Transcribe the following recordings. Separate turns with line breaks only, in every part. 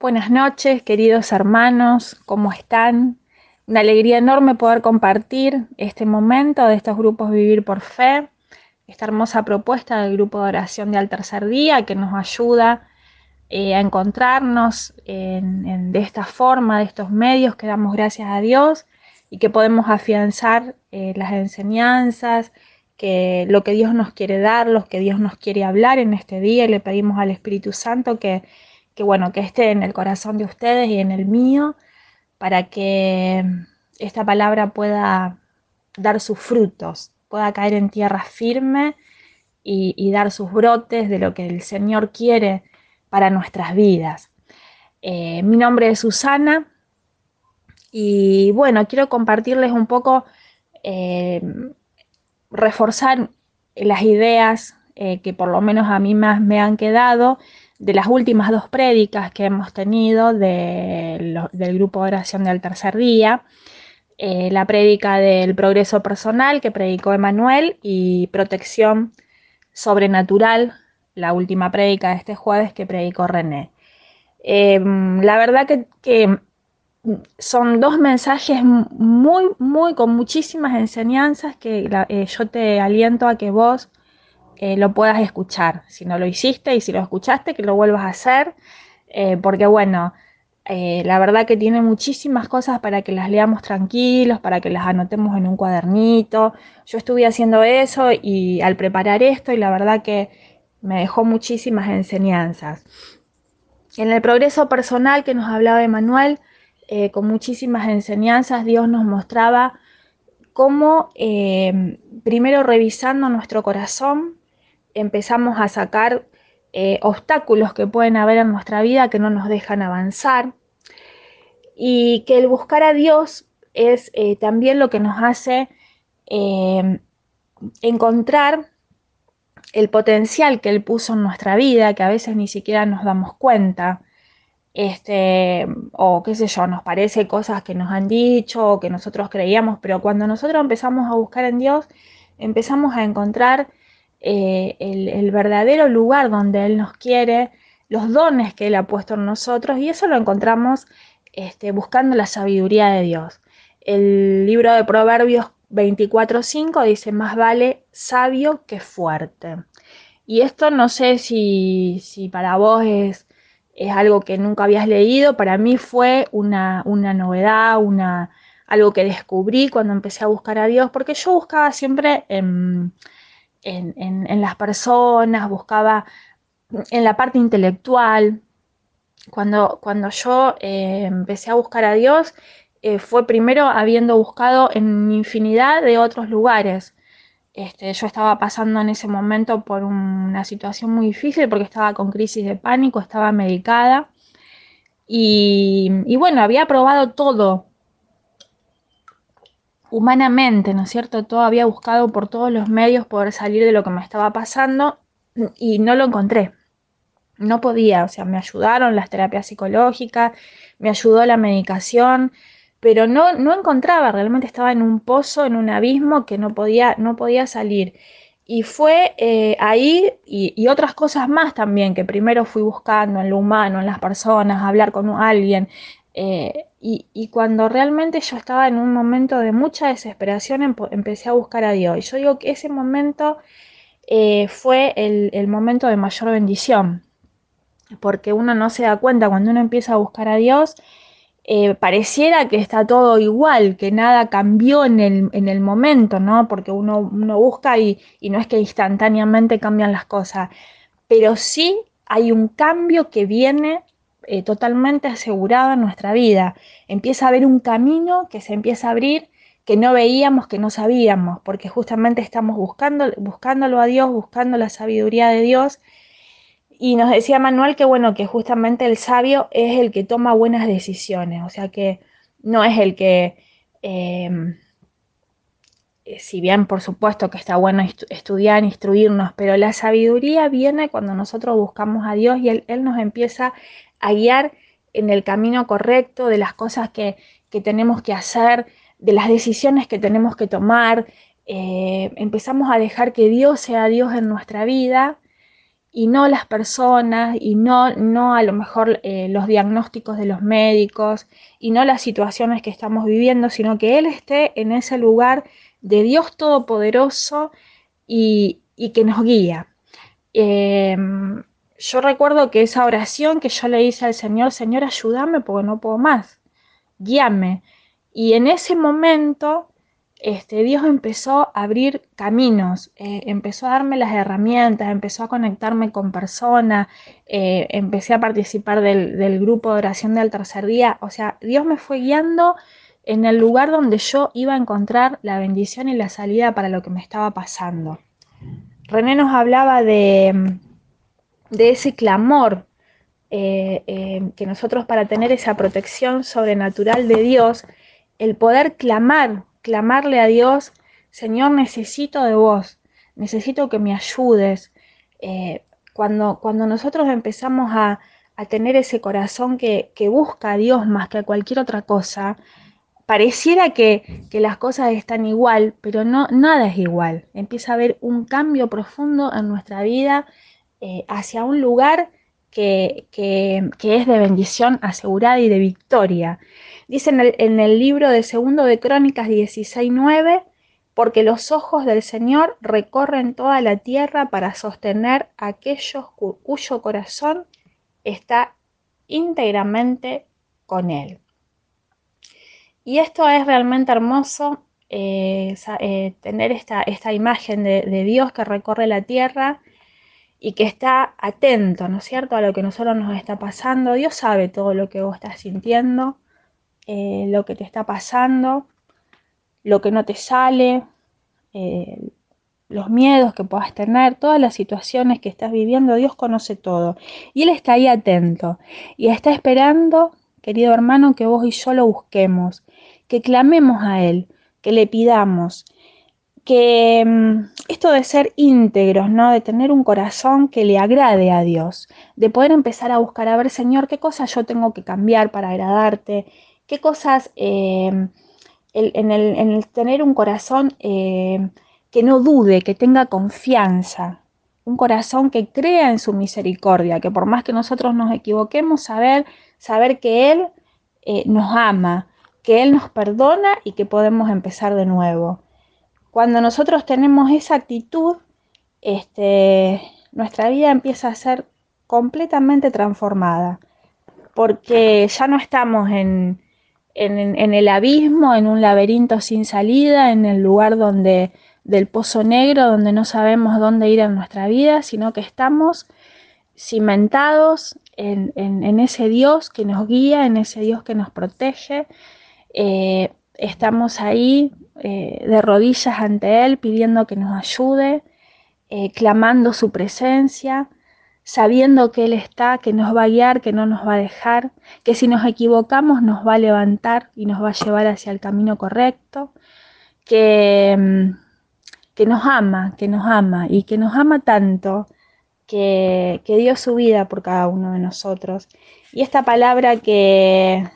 Buenas noches, queridos hermanos, ¿cómo están? Una alegría enorme poder compartir este momento de estos grupos Vivir por Fe, esta hermosa propuesta del grupo de oración de al tercer día que nos ayuda eh, a encontrarnos de esta forma, de estos medios que damos gracias a Dios y que podemos afianzar eh, las enseñanzas, que lo que Dios nos quiere dar, lo que Dios nos quiere hablar en este día y le pedimos al Espíritu Santo que que bueno, que esté en el corazón de ustedes y en el mío, para que esta palabra pueda dar sus frutos, pueda caer en tierra firme y, dar sus brotes de lo que el Señor quiere para nuestras vidas. Eh, mi nombre es Susana y bueno, quiero compartirles un poco, eh, reforzar las ideas eh, que por lo menos a mí más me han quedado de las últimas dos prédicas que hemos tenido del grupo de oración del tercer día. Eh, la prédica del progreso personal que predicó Emanuel y protección sobrenatural, la última prédica de este jueves que predicó René. Em, la verdad que, son dos mensajes muy, muy, con muchísimas enseñanzas que eh, yo te aliento a que vos eh, lo puedas escuchar. Si no lo hiciste y si lo escuchaste, que lo vuelvas a hacer, eh, porque bueno, eh, la verdad que tiene muchísimas cosas para que las leamos tranquilos, para que las anotemos en un cuadernito. Yo estuve haciendo eso y al preparar esto y la verdad que me dejó muchísimas enseñanzas. En el progreso personal que nos hablaba Emanuel, con muchísimas enseñanzas, Dios nos mostraba cómo, primero revisando nuestro corazón, empezamos a sacar eh, obstáculos que pueden haber en nuestra vida que no nos dejan avanzar. Y que el buscar a Dios es eh, también lo que nos hace em, encontrar el potencial que Él puso en nuestra vida, que a veces ni siquiera nos damos cuenta, este, o qué sé yo, nos parece cosas que nos han dicho o que nosotros creíamos, pero cuando nosotros empezamos a buscar en Dios, empezamos a encontrar eh, el, verdadero lugar donde Él nos quiere, los dones que Él ha puesto en nosotros, y eso lo encontramos este, buscando la sabiduría de Dios. El libro de Proverbios 24.5 dice, más vale sabio que fuerte. Y esto no sé si, para vos es, algo que nunca habías leído, para mí fue una, novedad, algo que descubrí cuando empecé a buscar a Dios, porque yo buscaba siempre en las personas, buscaba en la parte intelectual. Cuando, cuando yo eh, empecé a buscar a Dios, eh, fue primero habiendo buscado en infinidad de otros lugares. Este, yo estaba pasando en ese momento por una situación muy difícil porque estaba con crisis de pánico, estaba medicada. Y bueno, había probado todo, humanamente, ¿no es cierto? Todo había buscado por todos los medios poder salir de lo que me estaba pasando y no lo encontré. No podía, o sea, me ayudaron las terapias psicológicas, me ayudó la medicación, pero no, no encontraba, realmente estaba en un pozo, en un abismo que no podía, no podía salir. Y fue eh, ahí y, otras cosas más también, que primero fui buscando en lo humano, en las personas, hablar con alguien, eh, y, cuando realmente yo estaba en un momento de mucha desesperación, empecé a buscar a Dios. Y yo digo que ese momento eh, fue el, momento de mayor bendición, porque uno no se da cuenta cuando uno empieza a buscar a Dios. Eh, pareciera que está todo igual, que nada cambió en el, momento, ¿no? Porque uno, busca y no es que instantáneamente cambian las cosas, pero sí hay un cambio que viene eh, totalmente asegurado en nuestra vida. Empieza a haber un camino que se empieza a abrir que no veíamos, que no sabíamos, porque justamente estamos buscando, buscándolo a Dios, buscando la sabiduría de Dios. Y nos decía Manuel que bueno, que justamente el sabio es el que toma buenas decisiones, o sea que no es el que, eh, si bien por supuesto que está bueno estudiar, instruirnos, pero la sabiduría viene cuando nosotros buscamos a Dios y Él, él nos empieza a guiar en el camino correcto de las cosas que, tenemos que hacer, de las decisiones que tenemos que tomar. Eh, empezamos a dejar que Dios sea Dios en nuestra vida y no las personas y no, no a lo mejor eh, los diagnósticos de los médicos y no las situaciones que estamos viviendo, sino que Él esté en ese lugar de Dios Todopoderoso y, que nos guía. Em, yo recuerdo que esa oración que yo le hice al Señor, Señor, ayúdame porque no puedo más, guíame. Y en ese momento este, Dios empezó a abrir caminos, eh, empezó a darme las herramientas, empezó a conectarme con personas, eh, empecé a participar del, grupo de oración del tercer día. O sea, Dios me fue guiando en el lugar donde yo iba a encontrar la bendición y la salida para lo que me estaba pasando. René nos hablaba de, de ese clamor eh, que nosotros para tener esa protección sobrenatural de Dios, el poder clamar clamarle a Dios, Señor, necesito de vos, necesito que me ayudes. Eh, cuando, cuando nosotros empezamos a, tener ese corazón que, busca a Dios más que a cualquier otra cosa, pareciera que, las cosas están igual, pero no, nada es igual. Empieza a haber un cambio profundo en nuestra vida eh, hacia un lugar que, que, es de bendición asegurada y de victoria. Dice en el, libro de Segundo de Crónicas 16.9, porque los ojos del Señor recorren toda la tierra para sostener a aquellos cuyo corazón está íntegramente con Él. Y esto es realmente hermoso, eh, eh, tener esta, esta imagen de, Dios que recorre la tierra y que está atento, ¿no es cierto?, a lo que nosotros nos está pasando. Dios sabe todo lo que vos estás sintiendo. Eh, lo que te está pasando, lo que no te sale, los miedos que puedas tener, todas las situaciones que estás viviendo, Dios conoce todo. Y Él está ahí atento y está esperando, querido hermano, que vos y yo lo busquemos, que clamemos a Él, que le pidamos, que mm, esto de ser íntegros, ¿no? De tener un corazón que le agrade a Dios, de poder empezar a buscar, a ver, Señor, qué cosas yo tengo que cambiar para agradarte, qué cosas em, en, el, tener un corazón em, que no dude, que tenga confianza, un corazón que crea en su misericordia, que por más que nosotros nos equivoquemos, saber, saber que Él eh, nos ama, que Él nos perdona y que podemos empezar de nuevo. Cuando nosotros tenemos esa actitud, este, nuestra vida empieza a ser completamente transformada, porque ya no estamos en, el abismo, en un laberinto sin salida, en el lugar donde del pozo negro, donde no sabemos dónde ir en nuestra vida, sino que estamos cimentados en, ese Dios que nos guía, en ese Dios que nos protege. Eh, estamos ahí eh, de rodillas ante Él pidiendo que nos ayude, eh, clamando su presencia, sabiendo que Él está, que nos va a guiar, que no nos va a dejar, que si nos equivocamos nos va a levantar y nos va a llevar hacia el camino correcto, que, mm, que nos ama, que nos ama y que nos ama tanto que, dio su vida por cada uno de nosotros. Y esta palabra que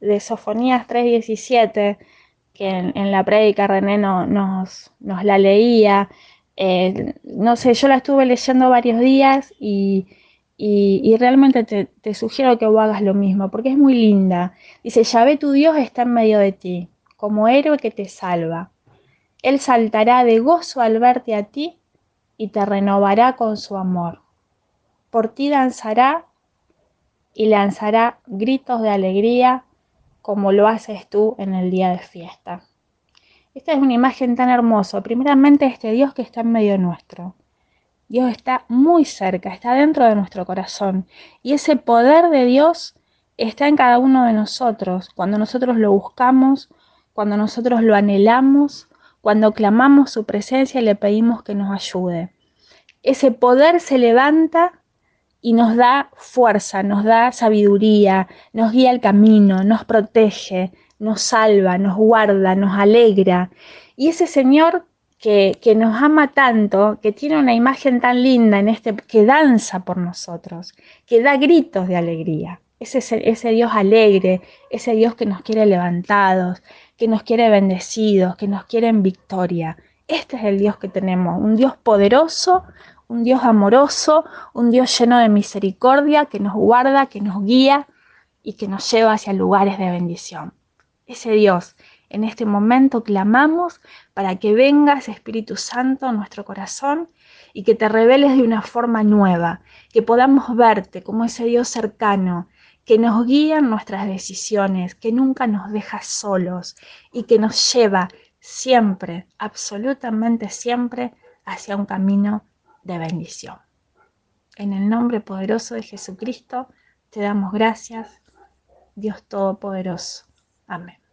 de Sofonías 3:17, que en, la prédica René nos, nos la leía, eh, no sé, yo la estuve leyendo varios días y, realmente te, sugiero que vos hagas lo mismo, porque es muy linda. Dice, ve tu Dios está en medio de ti, como héroe que te salva. Él saltará de gozo al verte a ti y te renovará con su amor. Por ti danzará y lanzará gritos de alegría como lo haces tú en el día de fiesta. Esta es una imagen tan hermosa. Primeramente este Dios que está en medio nuestro. Dios está muy cerca, está dentro de nuestro corazón. Y ese poder de Dios está en cada uno de nosotros. Cuando nosotros lo buscamos, cuando nosotros lo anhelamos, cuando clamamos su presencia y le pedimos que nos ayude. Ese poder se levanta y nos da fuerza, nos da sabiduría, nos guía el camino, nos protege, nos salva, nos guarda, nos alegra. Y ese Señor que, nos ama tanto, que tiene una imagen tan linda en este, que danza por nosotros, que da gritos de alegría. Ese, ese Dios alegre, ese Dios que nos quiere levantados, que nos quiere bendecidos, que nos quiere en victoria. Este es el Dios que tenemos, un Dios poderoso, un Dios amoroso, un Dios lleno de misericordia, que nos guarda, que nos guía y que nos lleva hacia lugares de bendición. Ese Dios, en este momento clamamos para que vengas Espíritu Santo a nuestro corazón y que te reveles de una forma nueva, que podamos verte como ese Dios cercano, que nos guía en nuestras decisiones, que nunca nos deja solos y que nos lleva siempre, absolutamente siempre, hacia un camino de bendición. En el nombre poderoso de Jesucristo te damos gracias, Dios Todopoderoso. Amén.